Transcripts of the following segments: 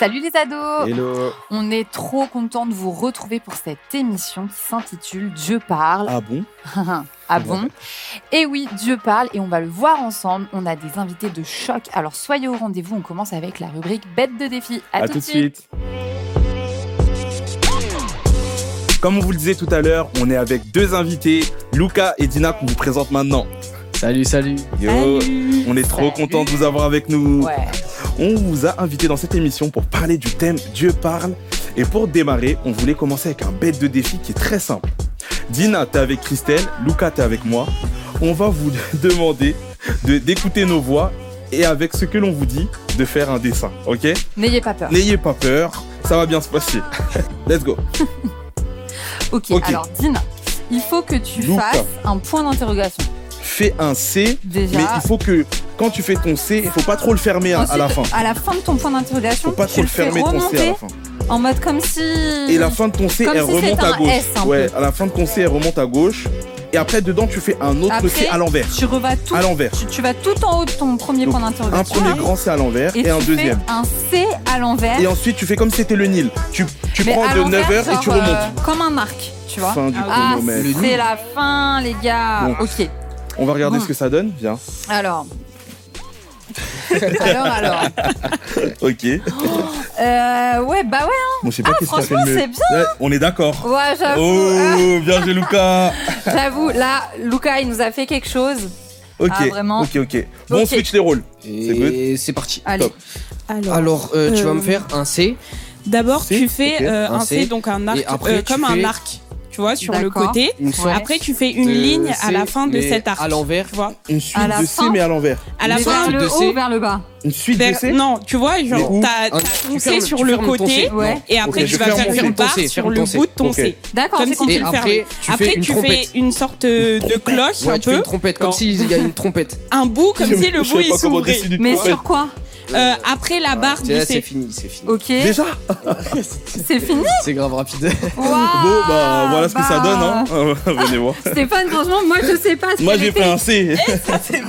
Salut les ados Hello On est trop content de vous retrouver pour cette émission qui s'intitule Dieu parle. Ah bon Ah bon Et oui, Dieu parle et on va le voir ensemble. On a des invités de choc. Alors soyez au rendez-vous. On commence avec la rubrique Bête de défi. À, À tout de suite Comme on vous le disait tout à l'heure, on est avec deux invités, Luca et Dina, qu'on vous présente maintenant. Salut, salut. Yo, Salut. on est trop Salut. content de vous avoir avec nous. Ouais. On vous a invité dans cette émission pour parler du thème Dieu parle. Et pour démarrer, on voulait commencer avec un bête de défi qui est très simple. Dina, t'es avec Christelle, Luca, t'es avec moi. On va vous demander de- d'écouter nos voix et avec ce que l'on vous dit, de faire un dessin, ok? N'ayez pas peur. N'ayez pas peur, ça va bien se passer. Let's go. Ok, Ok. alors Dina, il faut que tu Luca. fasses un point d'interrogation. Fais un C, Déjà. mais il faut que quand tu fais ton C, il faut pas trop le fermer à, à la fin. À la fin de ton point d'interrogation, Faut pas tu trop le fermer ton C à la fin. en mode comme si. Et la fin de ton C, Comme elle si remonte à un gauche. S un ouais, peu. à la fin de ton C, elle remonte à gauche. Et après, dedans, tu fais un autre Après, C à l'envers. Tu revas tout. À l'envers. Tu, tu vas tout en haut de ton premier Donc, point Un d'interrogation. premier grand C à l'envers et, et un tu deuxième. Fais un C à l'envers. Et ensuite, tu fais comme si c'était le Nil. Tu, tu mais prends de l'envers, 9h et tu remontes. euh, comme un arc, tu vois. Fin du Ah, c'est la fin, les gars. Bon. Ok. On va regarder Bon. ce que ça donne. Viens. Alors. alors, alors. Ok. Euh, ouais, bah ouais. Bon, je sais pas Ah, qu'est-ce que ça fait franchement, c'est bien. Ouais, on est d'accord. Ouais, j'avoue. euh, Oh, bien joué, Lucas. J'avoue, là, Luca, il nous a fait quelque chose. Ok. Ah, vraiment Ok, ok. Bon, on switch les rôles. Et c'est parti. Allez. Top. Alors, Alors, euh, tu vas Euh, me faire un C. d'abord, C, tu fais euh, Un un C. C, donc un arc, Et après, euh, tu comme fais- un arc, tu vois, sur le côté. Après, tu fais une de ligne à la fin de cet arc. À l'envers. Tu vois Une suite À la de C, fin. mais à l'envers. À la Mais fin, vers de le C. haut ou vers le bas Une suite de C non, tu vois, genre, t'as ton tu C sur le côté, et après, tu vas faire une barre sur le bout de ton. C. D'accord, Comme si tu le après, fermais. tu Après, fais une tu fais trompette. une sorte de cloche, un peu, une trompette, comme s'il y a une trompette. un bout, comme si le bout il s'ouvrait. Mais sur quoi? Euh, Après la barre du c'est fini, c'est fini. Ok. Déjà C'est fini C'est grave rapide. Waouh Bon, bah voilà ce que ça Bah, donne, hein. Venez voir. Stéphane, franchement, moi je sais pas. ce Moi j'ai fait un C. Ça c'est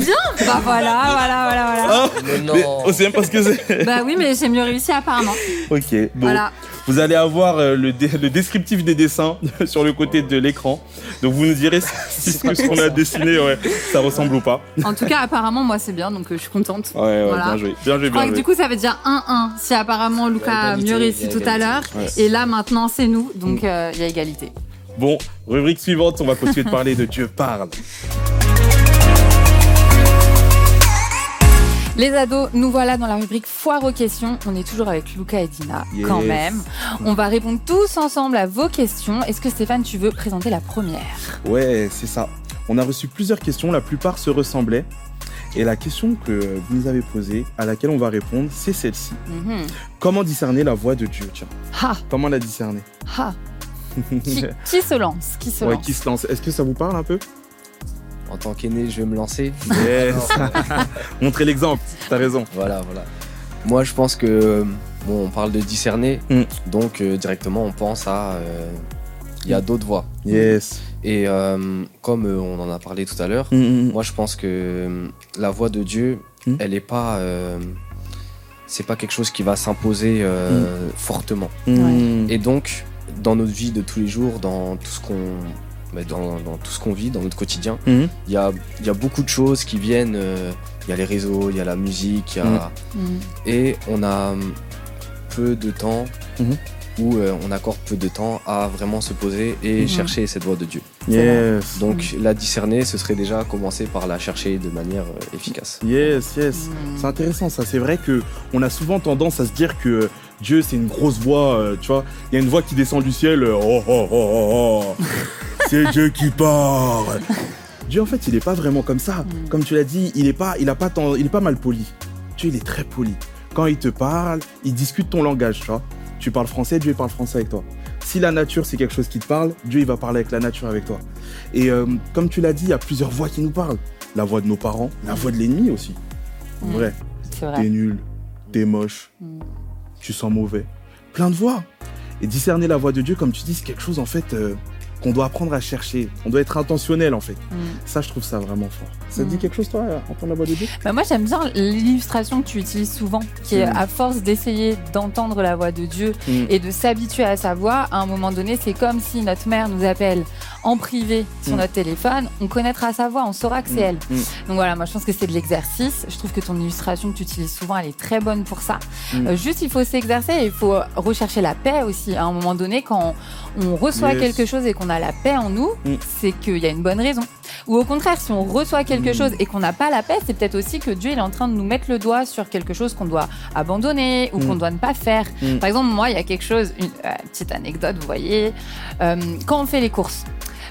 bien Bah voilà, voilà, voilà, voilà. Ah, Mais non. mais on sait même pas ce que c'est. Bah oui, mais j'ai mieux réussi apparemment. Ok, bon. Voilà. Vous allez avoir euh, le, dé- le descriptif des dessins sur le côté de l'écran. Donc vous nous direz si ce que qu'on a dessiné, ouais, ça ressemble ou pas. En tout cas, apparemment, moi c'est bien, donc euh, je suis contente. Ouais, ouais, Voilà. bien joué. Bien joué, Je crois bien que joué. du coup, ça veut dire 1-1 si apparemment Lucas a égalité, mieux réussi tout à l'heure. Ouais. Et là, maintenant, c'est nous, donc euh, il y a égalité. Bon, rubrique suivante, on va continuer de parler de Dieu parle. Les ados, nous voilà dans la rubrique foire aux questions. On est toujours avec Lucas et Dina, Yes. quand même. On va répondre tous ensemble à vos questions. Est-ce que Stéphane, tu veux présenter la première? Ouais, c'est ça. On a reçu plusieurs questions, la plupart se ressemblaient. Et la question que vous nous avez posée, à laquelle on va répondre, c'est celle-ci. Mhm. Comment discerner la voix de Dieu? Tiens, Ha, comment la discerner? Ha. Qui, qui se lance? Qui se Ouais, lance? qui se lance Est-ce que ça vous parle un peu? En tant qu'aîné, je vais me lancer. Yes. Montrez l'exemple, t'as raison. Voilà, voilà. Moi, je pense que bon, on parle de discerner, Mm. donc euh, directement, on pense à euh, il y a d'autres voies. Yes. Et euh, comme euh, on en a parlé tout à l'heure, Mm, mm, mm. moi, je pense que euh, la voix de Dieu, Mm. elle est pas, euh, c'est pas quelque chose qui va s'imposer euh, fortement. Mm. Et donc, dans notre vie de tous les jours, dans tout ce qu'on mais dans, dans tout ce qu'on vit, dans notre quotidien, Mm. il y a, il y a beaucoup de choses qui viennent. euh, Il y a les réseaux, il y a la musique, il y a... Mhm. et on a peu de temps Mhm. où euh, on accorde peu de temps à vraiment se poser et Mhm. chercher cette voix de Dieu. Yes. Donc la discerner, ce serait déjà commencer par la chercher de manière euh, efficace. Yes, yes. C'est intéressant ça. C'est vrai que on a souvent tendance à se dire que Dieu c'est une grosse voix. euh, tu vois, il y a une voix qui descend du ciel. euh, oh oh oh oh. c'est Dieu qui parle. Dieu en fait il est pas vraiment comme ça. Mm. Comme tu l'as dit, il est pas, il a pas tant, il est pas mal poli. Dieu il est très poli. Quand il te parle, il discute ton langage. Tu vois, tu parles français, Dieu il parle français avec toi. Si la nature c'est quelque chose qui te parle, Dieu il va parler avec la nature avec toi. Et euh, comme tu l'as dit, il y a plusieurs voix qui nous parlent. La voix de nos parents, la voix de l'ennemi aussi. En Mm. vrai. C'est T'es vrai. nul, t'es moche, Mm. tu sens mauvais. Plein de voix. Et discerner la voix de Dieu, comme tu dis, c'est quelque chose en fait. euh, qu'on doit apprendre à chercher. On doit être intentionnel, en fait. Mm. Ça, je trouve ça vraiment fort. Ça te dit Mm. quelque chose, toi, entendre la voix de Dieu Bah, moi, j'aime bien l'illustration que tu utilises souvent, qui est Mm. à force d'essayer d'entendre la voix de Dieu et de s'habituer à sa voix, à un moment donné, c'est comme si notre mère nous appelle en privé sur Mm. notre téléphone, on connaîtra sa voix, on saura que c'est elle. Mm. Donc voilà, moi je pense que c'est de l'exercice. Je trouve que ton illustration que tu utilises souvent, elle est très bonne pour ça. Mm. Euh, juste, il faut s'exercer et il faut rechercher la paix aussi. À un moment donné, quand on reçoit Yes. quelque chose et qu'on a la paix en nous, Mm. c'est qu'il y a une bonne raison. Ou au contraire, si on reçoit quelque Mm. chose et qu'on n'a pas la paix, c'est peut-être aussi que Dieu il est en train de nous mettre le doigt sur quelque chose qu'on doit abandonner ou Mm. qu'on doit ne pas faire. Mm. Par exemple, moi, il y a quelque chose, une euh, petite anecdote, vous voyez, euh, quand on fait les courses.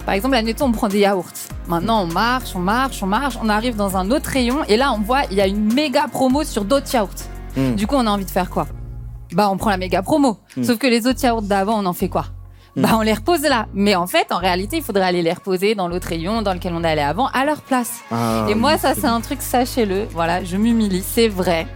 Par exemple, admettons, on prend des yaourts. Maintenant, on marche, on marche, on marche, on arrive dans un autre rayon et là, on voit, il y a une méga promo sur d'autres yaourts. Mm. Du coup, on a envie de faire quoi? Bah, on prend la méga promo. Mm. Sauf que les autres yaourts d'avant, on en fait quoi? Mm. Bah, on les repose là. Mais en fait, en réalité, il faudrait aller les reposer dans l'autre rayon dans lequel on allait avant, à leur place. Ah, Et moi, ça, c'est un truc, sachez-le. Voilà, je m'humilie, c'est vrai.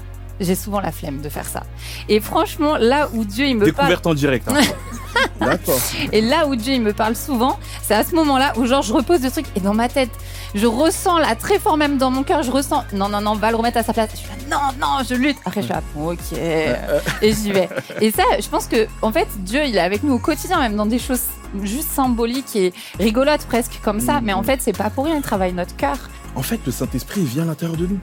J'ai souvent la flemme de faire ça. Et franchement, là où Dieu, il me parle. Découverte en direct. hein. D'accord. Et là où Dieu il me parle souvent, c'est à ce moment-là où genre je repose le truc et dans ma tête, je ressens là très fort même dans mon cœur, je ressens non non non, va le remettre à sa place. Je suis là, non non, je lutte. Après je suis là, ok et j'y vais. Et ça, je pense que en fait Dieu il est avec nous au quotidien même dans des choses juste symboliques et rigolotes presque comme ça, mais en fait c'est pas pour rien, il travaille notre cœur. En fait, le Saint-Esprit, il vient à l'intérieur de nous.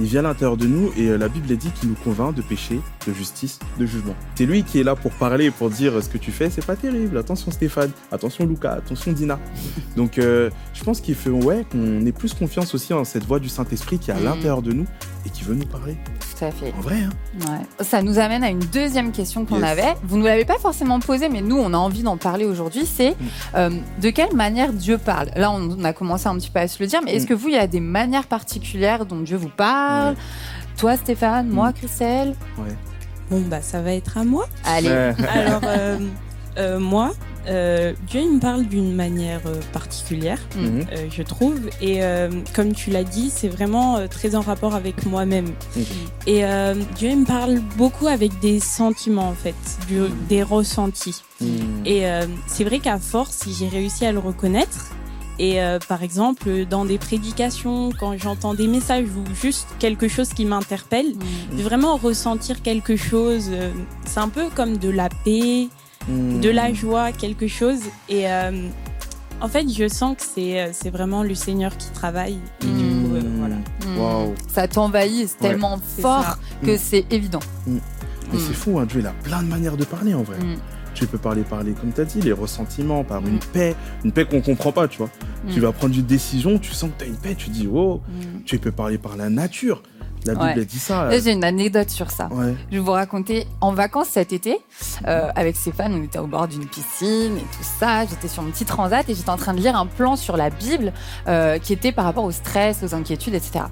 Il vient à l'intérieur de nous et euh, la Bible dit qu'il nous convainc de péché, de justice, de jugement. C'est lui qui est là pour parler et pour dire euh, ce que tu fais, c'est pas terrible. Attention Stéphane, attention Lucas, attention Dina. Donc euh, je pense qu'il fait ouais qu'on ait plus confiance aussi en cette voix du Saint-Esprit qui est à Mhm. l'intérieur de nous et qui veut nous parler. Tout à fait. En vrai, hein Ouais. Ça nous amène à une deuxième question qu'on Yes. avait. Vous ne nous l'avez pas forcément posée, mais nous, on a envie d'en parler aujourd'hui. C'est Mm. euh, de quelle manière Dieu parle? Là, on a commencé un petit peu à se le dire, mais est-ce Mm. que vous, il y a des manières particulières dont Dieu vous parle? Toi, Stéphane, moi, Mm. Christelle? Ouais. Bon, bah, ça va être à moi. Allez. Alors, euh, euh, moi, euh, Dieu, il me parle d'une manière euh, particulière, Mhm. euh, je trouve. Et euh, comme tu l'as dit, c'est vraiment euh, très en rapport avec moi-même. Mhm. Et euh, Dieu, il me parle beaucoup avec des sentiments, en fait, du- des ressentis. Mhm. Et euh, c'est vrai qu'à force, j'ai réussi à le reconnaître. Et euh, par exemple, dans des prédications, quand j'entends des messages ou juste quelque chose qui m'interpelle, Mm. de vraiment ressentir quelque chose, euh, c'est un peu comme de la paix, de la joie, quelque chose. Et euh, en fait, je sens que c'est c'est vraiment le Seigneur qui travaille. Et du coup, voilà. Mm. Waouh. Ça t'envahit, c'est Ouais. tellement C'est fort ça. que Mm. c'est évident. Mais Mm. c'est fou, hein, Dieu, il a plein de manières de parler en vrai. Mm. Tu peux parler, parler, comme tu as dit, les ressentiments, par Mm. une paix, une paix qu'on comprend pas, tu vois. Mm. Tu vas prendre une décision, tu sens que tu as une paix, tu dis, oh, Mm. tu peux parler par la nature. La Bible, Ouais. dit ça. J'ai une anecdote sur ça. Ouais. Je vais vous raconter en vacances cet été euh, avec Stéphane. On était au bord d'une piscine et tout ça. J'étais sur mon petit transat et j'étais en train de lire un plan sur la Bible euh, qui était par rapport au stress, aux inquiétudes, etc.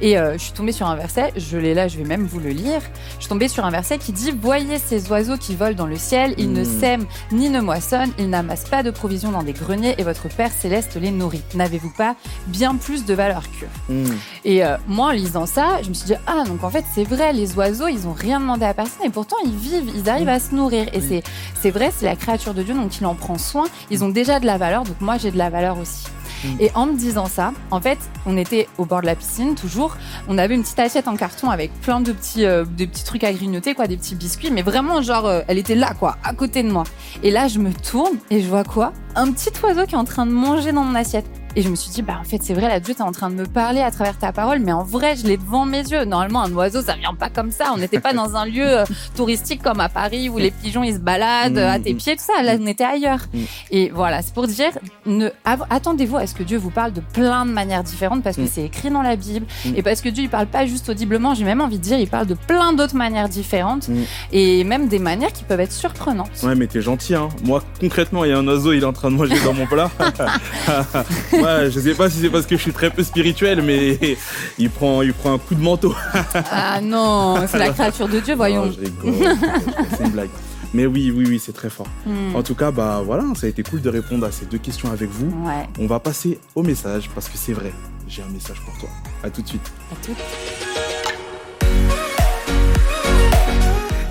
Et euh, je suis tombée sur un verset. Je l'ai là, je vais même vous le lire. Je suis tombée sur un verset qui dit Voyez ces oiseaux qui volent dans le ciel. Ils ne Mm. sèment ni ne moissonnent. Ils n'amassent pas de provisions dans des greniers et votre Père céleste les nourrit. N'avez-vous pas bien plus de valeur qu'eux? Mm. et euh, moi, en lisant ça, je me suis dit, ah, donc en fait, c'est vrai, les oiseaux, ils ont rien demandé à personne et pourtant, ils vivent, ils arrivent à se nourrir. Et Oui. c'est, vrai, c'est la créature de Dieu, donc il en prend soin. Ils ont déjà de la valeur, donc moi, j'ai de la valeur aussi. Mm. Et en me disant ça, en fait, on était au bord de la piscine, toujours. On avait une petite assiette en carton avec plein de petits, euh, des petits trucs à grignoter, quoi, des petits biscuits, mais vraiment, genre, euh, elle était là, quoi, à côté de moi. Et là, je me tourne et je vois quoi? Un petit oiseau qui est en train de manger dans mon assiette. Et je me suis dit, bah en fait, c'est vrai, là, Dieu, t'es en train de me parler à travers ta parole, mais en vrai, je l'ai devant mes yeux. Normalement, un oiseau, ça vient pas comme ça. On n'était pas dans un lieu euh, touristique comme à Paris où les pigeons, ils se baladent euh, à tes Mm. pieds, tout ça. Là, on était ailleurs. Mm. Et voilà, c'est pour dire, ne, attendez-vous à ce que Dieu vous parle de plein de manières différentes parce que Mm. c'est écrit dans la Bible. Mm. Et parce que Dieu, il parle pas juste audiblement, j'ai même envie de dire, il parle de plein d'autres manières différentes Mm. et même des manières qui peuvent être surprenantes. Ouais, mais t'es gentil, hein. Moi, concrètement, il y a un oiseau, il est en train de manger dans mon plat. je sais pas si c'est parce que je suis très peu spirituel, mais il prend, il prend un coup de manteau. Ah non, c'est la créature de Dieu, voyons. C'est une blague. Mais oui, oui, oui, c'est très fort. Mm. En tout cas, bah voilà, ça a été cool de répondre à ces deux questions avec vous. Ouais, On va passer au message parce que c'est vrai, j'ai un message pour toi. À tout de suite. à tout.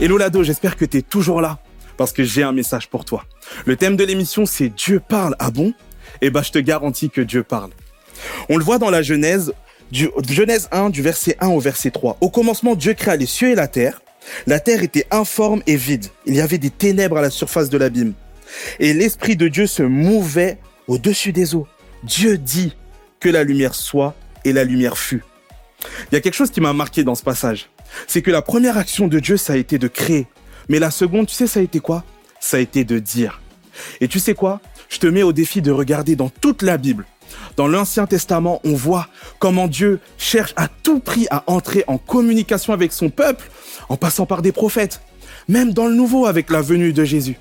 Hello Lado, j'espère que tu es toujours là parce que j'ai un message pour toi. Le thème de l'émission, c'est Dieu parle. Ah bon? Eh ben, je te garantis que Dieu parle. On le voit dans la Genèse, Genèse 1, du verset 1 au verset 3. Au commencement, Dieu créa les cieux et la terre. La terre était informe et vide. Il y avait des ténèbres à la surface de l'abîme. Et l'Esprit de Dieu se mouvait au-dessus des eaux. Dieu dit que la lumière soit et la lumière fut. Il y a quelque chose qui m'a marqué dans ce passage. C'est que la première action de Dieu, ça a été de créer. Mais la seconde, tu sais, ça a été quoi? Ça a été de dire. Et tu sais quoi? Je te mets au défi de regarder dans toute la Bible. Dans l'Ancien Testament, on voit comment Dieu cherche à tout prix à entrer en communication avec son peuple en passant par des prophètes. Même dans le Nouveau avec la venue de Jésus.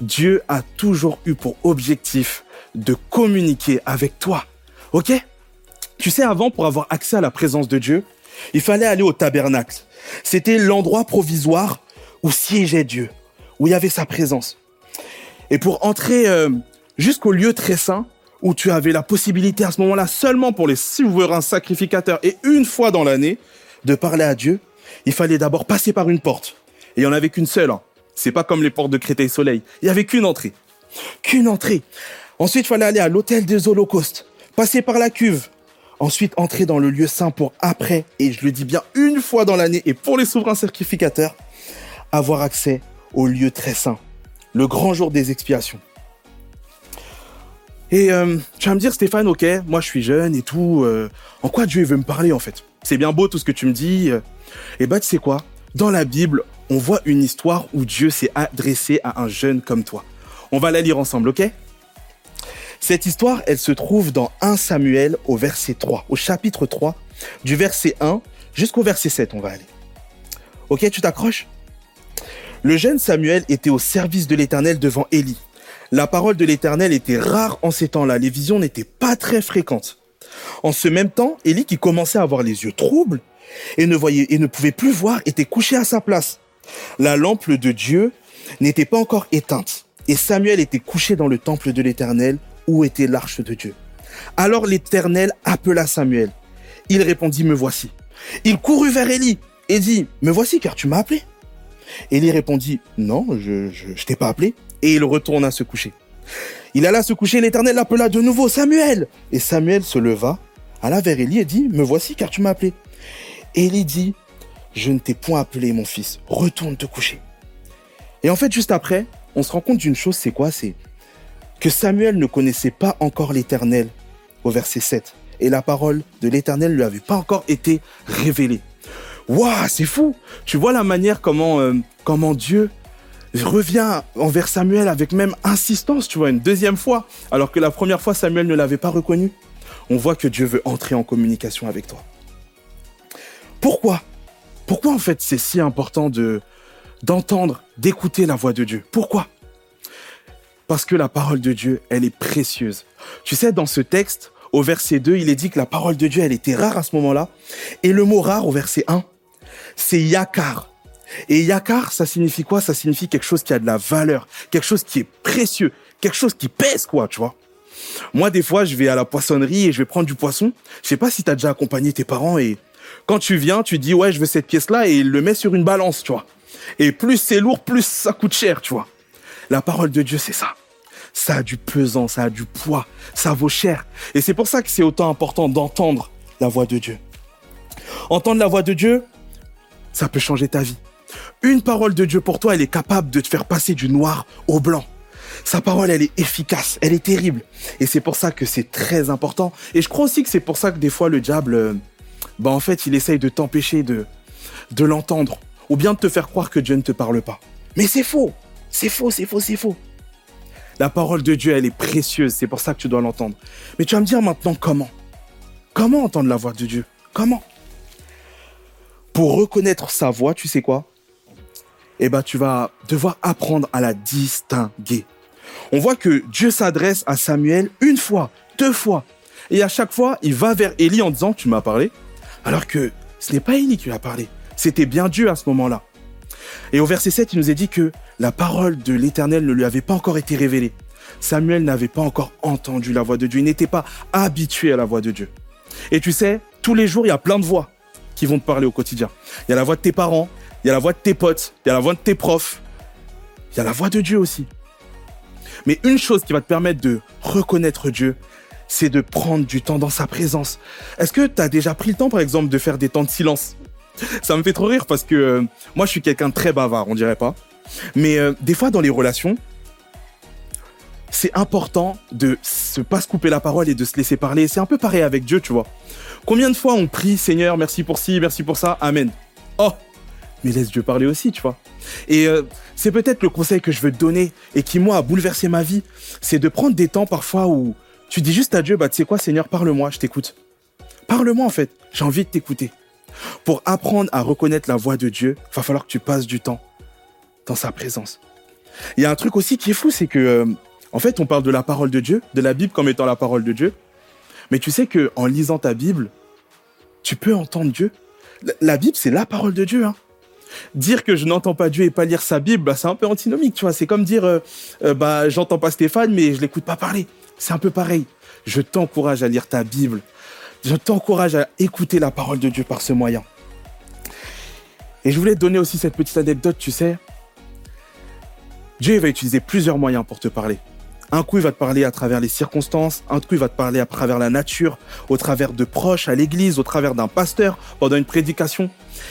Dieu a toujours eu pour objectif de communiquer avec toi. Ok? Tu sais, avant, pour avoir accès à la présence de Dieu, il fallait aller au tabernacle. C'était l'endroit provisoire où siégeait Dieu, où il y avait sa présence. Et pour entrer euh, jusqu'au lieu très saint, où tu avais la possibilité à ce moment-là seulement pour les souverains sacrificateurs et une fois dans l'année de parler à Dieu, il fallait d'abord passer par une porte. Et il n'y en avait qu'une seule. Hein. C'est pas comme les portes de Créteil Soleil. Il y avait qu'une entrée. Qu'une entrée. Ensuite, il fallait aller à l'hôtel des holocaustes, passer par la cuve, ensuite entrer dans le lieu saint pour après, et je le dis bien une fois dans l'année, et pour les souverains sacrificateurs, avoir accès au lieu très saint, le grand jour des expiations. Et euh, tu vas me dire, Stéphane, ok, moi je suis jeune et tout, euh, en quoi Dieu veut me parler en fait? C'est bien beau tout ce que tu me dis. Euh. et bah tu sais quoi? Dans la Bible, on voit une histoire où Dieu s'est adressé à un jeune comme toi. On va la lire ensemble, ok? Cette histoire, elle se trouve dans 1 Samuel au verset 3, au chapitre 3, du verset 1 jusqu'au verset 7, on va aller. Ok, tu t'accroches? Le jeune Samuel était au service de l'Éternel devant Élie. La parole de l'Éternel était rare en ces temps-là, les visions n'étaient pas très fréquentes. En ce même temps, Élie, qui commençait à avoir les yeux troubles et ne voyait et ne pouvait plus voir, était couché à sa place. La lampe de Dieu n'était pas encore éteinte, et Samuel était couché dans le temple de l'Éternel où était l'arche de Dieu. Alors l'Éternel appela Samuel. Il répondit, me voici. Il courut vers Élie et dit, me voici car tu m'as appelé. Élie répondit, non, je, je, t'ai pas appelé. Et il retourna se coucher. Il alla se coucher, l'Éternel l'appela de nouveau, Samuel. Et Samuel se leva, alla vers Élie et dit, me voici car tu m'as appelé. Élie dit, je ne t'ai point appelé mon fils, retourne te coucher. Et en fait, juste après, on se rend compte d'une chose, c'est quoi? C'est que Samuel ne connaissait pas encore l'Éternel au verset 7. Et la parole de l'Éternel ne lui avait pas encore été révélée. Waouh, c'est fou Tu vois la manière comment, euh, comment Dieu revient envers Samuel avec même insistance, tu vois, une deuxième fois, alors que la première fois Samuel ne l'avait pas reconnu. On voit que Dieu veut entrer en communication avec toi. Pourquoi? Pourquoi en fait c'est si important de d'entendre, d'écouter la voix de Dieu? Pourquoi? Parce que la parole de Dieu, elle est précieuse. Tu sais, dans ce texte, au verset 2, il est dit que la parole de Dieu, elle était rare à ce moment-là. Et le mot rare au verset 1, c'est yakar. Et yakar, ça signifie quoi? Ça signifie quelque chose qui a de la valeur, quelque chose qui est précieux, quelque chose qui pèse, quoi, tu vois. Moi, des fois, je vais à la poissonnerie et je vais prendre du poisson. Je sais pas si tu as déjà accompagné tes parents et quand tu viens, tu dis ouais, je veux cette pièce-là et il le met sur une balance, tu vois. Et plus c'est lourd, plus ça coûte cher, tu vois. La parole de Dieu, c'est ça. Ça a du pesant, ça a du poids, ça vaut cher. Et c'est pour ça que c'est autant important d'entendre la voix de Dieu. Entendre la voix de Dieu, ça peut changer ta vie. Une parole de Dieu pour toi, elle est capable de te faire passer du noir au blanc. Sa parole, elle est efficace, elle est terrible. Et c'est pour ça que c'est très important. Et je crois aussi que c'est pour ça que des fois le diable euh, bah en fait, il essaye de t'empêcher de, de l'entendre, ou bien de te faire croire que Dieu ne te parle pas. Mais c'est faux, c'est faux, c'est faux, c'est faux. La parole de Dieu, elle est précieuse, c'est pour ça que tu dois l'entendre. Mais tu vas me dire maintenant comment? Comment entendre la voix de Dieu? Comment? Pour reconnaître sa voix, tu sais quoi? Eh ben, tu vas devoir apprendre à la distinguer. On voit que Dieu s'adresse à Samuel une fois, deux fois, et à chaque fois, il va vers Élie en disant, tu m'as parlé, alors que ce n'est pas Élie qui lui a parlé. C'était bien Dieu à ce moment-là. Et au verset 7, il nous est dit que la parole de l'Éternel ne lui avait pas encore été révélée. Samuel n'avait pas encore entendu la voix de Dieu. Il n'était pas habitué à la voix de Dieu. Et tu sais, tous les jours, il y a plein de voix qui vont te parler au quotidien. Il y a la voix de tes parents, il y a la voix de tes potes, il y a la voix de tes profs. il y a la voix de Dieu aussi. Mais une chose qui va te permettre de reconnaître Dieu, c'est de prendre du temps dans sa présence. Est-ce que tu as déjà pris le temps, par exemple, de faire des temps de silence? Ça me fait trop rire parce que euh, moi, je suis quelqu'un de très bavard, on dirait pas. Mais euh, des fois, dans les relations, c'est important de se pas se couper la parole et de se laisser parler. C'est un peu pareil avec Dieu, tu vois. Combien de fois on prie, Seigneur, merci pour ci, merci pour ça, Amen. Oh, mais laisse Dieu parler aussi, tu vois. Et euh, c'est peut-être le conseil que je veux te donner et qui, moi, a bouleversé ma vie. C'est de prendre des temps parfois où tu dis juste à Dieu, bah, tu sais quoi, Seigneur, parle-moi, je t'écoute. Parle-moi, en fait. J'ai envie de t'écouter. Pour apprendre à reconnaître la voix de Dieu, va falloir que tu passes du temps dans sa présence. Il y a un truc aussi qui est fou, c'est que, euh, en fait, on parle de la parole de Dieu, de la Bible comme étant la parole de Dieu. Mais tu sais que en lisant ta Bible, tu peux entendre Dieu. La- Bible, c'est la parole de Dieu. Hein. Dire que je n'entends pas Dieu et pas lire sa Bible, bah, c'est un peu antinomique, tu vois. C'est comme dire, euh, euh, bah, j'entends pas Stéphane, mais je l'écoute pas parler. C'est un peu pareil. Je t'encourage à lire ta Bible. Je t'encourage à écouter la parole de Dieu par ce moyen. Et je voulais te donner aussi cette petite anecdote, tu sais. Dieu va utiliser plusieurs moyens pour te parler. Un coup, il va te parler à travers les circonstances. Un coup, il va te parler à travers la nature, au travers de proches, à l'église, au travers d'un pasteur, pendant une prédication.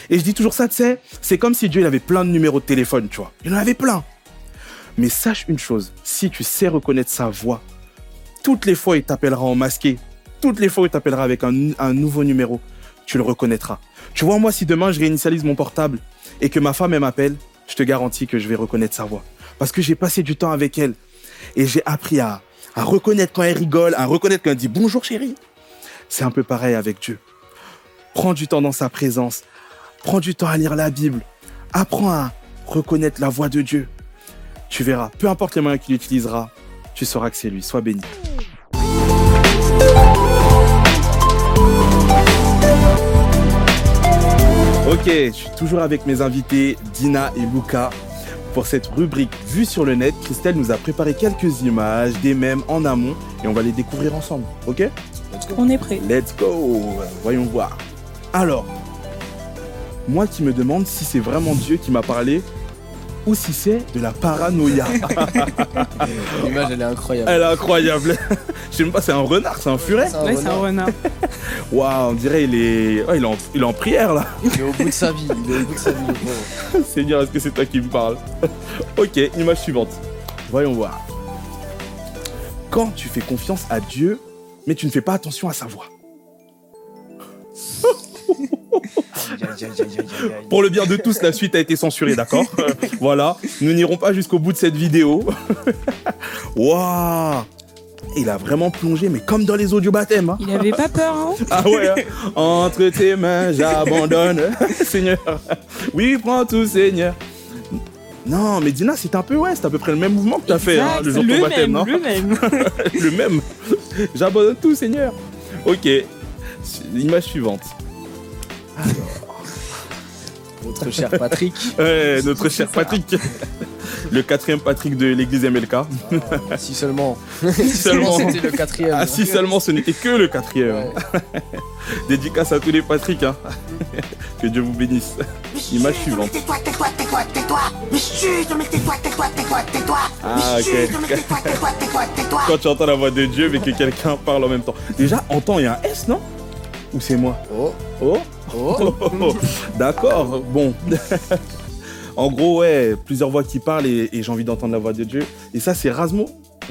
Et je dis toujours ça, tu sais, c'est comme si Dieu il avait plein de numéros de téléphone, tu vois. Il en avait plein. Mais sache une chose, si tu sais reconnaître sa voix, toutes les fois il t'appellera en masqué, toutes les fois il t'appellera avec un, un nouveau numéro, tu le reconnaîtras. Tu vois, moi, si demain je réinitialise mon portable et que ma femme elle m'appelle, je te garantis que je vais reconnaître sa voix. Parce que j'ai passé du temps avec elle et j'ai appris à, reconnaître quand elle rigole, à reconnaître quand elle dit bonjour chérie. C'est un peu pareil avec Dieu. Prends du temps dans sa présence. Prends du temps à lire la Bible. Apprends à reconnaître la voix de Dieu. Tu verras, peu importe les moyens qu'il utilisera, tu sauras que c'est lui. Sois béni. Ok, je suis toujours avec mes invités Dina et Luca pour cette rubrique Vue sur le net. Christelle nous a préparé quelques images, des mèmes en amont et on va les découvrir ensemble. Ok? Let's go. On est prêt. Let's go Voyons voir. Alors, moi qui me demande si c'est vraiment Dieu qui m'a parlé ou si c'est de la paranoïa. L'image, elle est incroyable. Elle est incroyable. Je sais même pas, c'est un renard, c'est un furet. C'est un Ouais, c'est un renard. Waouh, on dirait il est, ouais, il est, en... il est en prière là. Il est au bout de sa vie. Il est au bout de sa vie. Seigneur, est-ce que c'est toi qui me parles? Ok, image suivante. Voyons voir. Quand tu fais confiance à Dieu, mais tu ne fais pas attention à sa voix. Pour le bien de tous, la suite a été censurée, d'accord Voilà, nous n'irons pas jusqu'au bout de cette vidéo. Waouh Il a vraiment plongé, mais comme dans les audios baptêmes. Hein Il avait pas peur, hein ah ouais hein. Entre tes mains, j'abandonne, Seigneur. Oui, prends tout, Seigneur. Non, mais Dina, c'est un peu, ouais, c'est à peu près le même mouvement que tu as fait hein, le jour de ton le baptême, même, non le même. le même. J'abandonne tout, Seigneur. Ok. Image suivante. Notre cher Patrick. Ouais, notre cher Patrick. Le quatrième Patrick de l'église MLK. Si seulement. si seulement. c'était le quatrième. Ah, si seulement ce n'était que le quatrième. Ouais. Dédicace à tous les Patrick. hein. Que Dieu vous bénisse. Image suivante. Tais-toi, tais-toi, tais-toi, tais-toi. Mais chut, mais tais-toi, tais-toi, tais-toi, tais-toi. Ah, Mais ok. chut, mais tais-toi, tais-toi, tais-toi, tais-toi. Quand tu entends la voix de Dieu mais que quelqu'un parle en même temps. Déjà, entends, il y a un S, non? Ou c'est moi? Oh, Oh oh. D'accord, bon. en gros, ouais, plusieurs voix qui parlent et, et j'ai envie d'entendre la voix de Dieu. Et ça, c'est Rasmo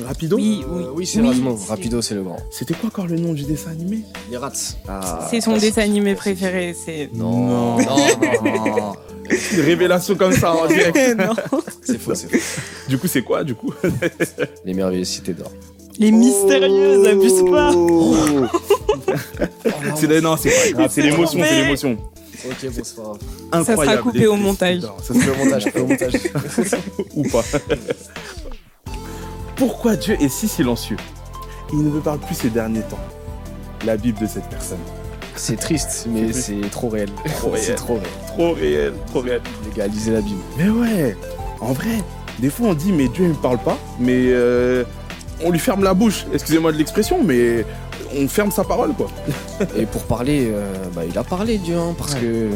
Rapido Oui, oui. Euh, oui, c'est Oui, Rasmo. c'est- Rapido, c'est le grand. C'était quoi encore le nom du dessin animé? Les rats. Ah, C'est son dessin animé préféré, c'est... Non, non, non, non. Une révélation comme ça en direct. non. C'est faux, c'est faux. Du coup, c'est quoi, du coup? Les merveilleuses cités d'or. Les mystérieuses, abuse pas Oh. C'est Non, c'est pas grave, c'est C'est l'émotion, c'est l'émotion. Ok, bon, c'est pas grave. Incroyable. coupé au montage. Non, ça Je fais au montage, au montage. ou pas. Pourquoi Dieu est si silencieux? Il ne me parle plus ces derniers temps. La Bible de cette personne. C'est triste, mais C'est c'est trop réel. Trop réel. C'est trop réel. Trop réel, trop réel. Les gars, lisez la Bible. Mais ouais, en vrai, des fois on dit mais Dieu ne me parle pas, mais euh, on lui ferme la bouche. Excusez-moi de l'expression, mais on ferme sa parole quoi. Et pour parler, euh, bah, il a parlé, Dieu, hein, parce Ouais. que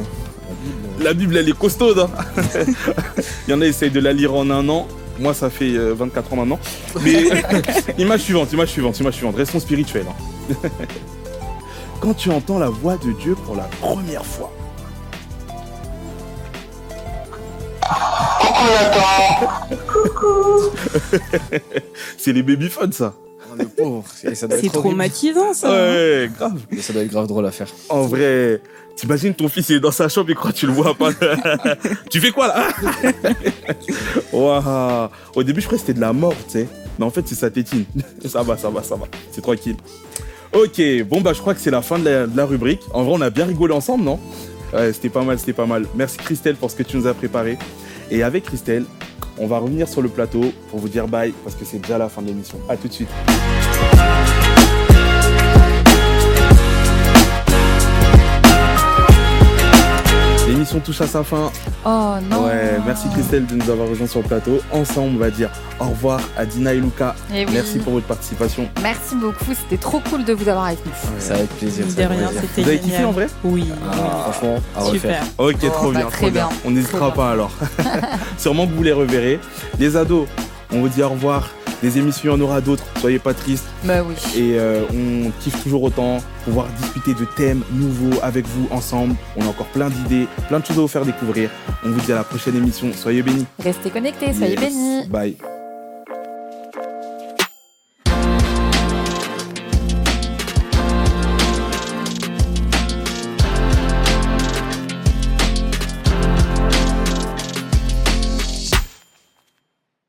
la Bible, La Bible elle est costaude. hein. Il y en a essayent de la lire en un an. Moi, ça fait euh, 24 ans maintenant. Mais image suivante, image suivante, image suivante. Restons spirituels. hein. Quand tu entends la voix de Dieu pour la première fois. C'est les babyphones, ça. Le pauvre. Et ça doit C'est traumatisant ça. hein. Ouais, grave. Mais ça doit être grave drôle à faire. En vrai, t'imagines ton fils il est dans sa chambre et quoi, tu le vois pas. tu fais quoi là? Waouh. Au début, je croyais que c'était de la mort, tu sais. Mais en fait, c'est sa tétine. ça va, ça va, ça va. C'est tranquille. Ok, bon bah je crois que c'est la fin de la, de la rubrique. En vrai, on a bien rigolé ensemble, non? Ouais, c'était pas mal, c'était pas mal. Merci Christelle pour ce que tu nous as préparé. Et avec Christelle, on va revenir sur le plateau pour vous dire bye parce que c'est déjà la fin de l'émission. À tout de suite. L'émission touche à sa fin. Oh non. Ouais, merci Christelle de nous avoir rejoints sur le plateau. Ensemble, on va dire au revoir à Dina et Luca. Eh oui. Merci pour votre participation. Merci beaucoup, c'était trop cool de vous avoir avec nous. C'est avec plaisir. Mine c'est de avec rien, plaisir. c'était Vous avez kiffé en vrai? Oui. Ah, franchement, à oui. refaire. Super. Ok, trop bah, bien, très trop bien. bien. On n'hésitera pas alors. Sûrement que vous les reverrez. Les ados, on vous dit au revoir. Des émissions, il y en aura d'autres. Soyez pas tristes. Bah oui. Et euh, on kiffe toujours autant pouvoir discuter de thèmes nouveaux avec vous ensemble. On a encore plein d'idées, plein de choses à vous faire découvrir. On vous dit à la prochaine émission. Soyez bénis. Restez connectés, soyez Yes. bénis. Bye.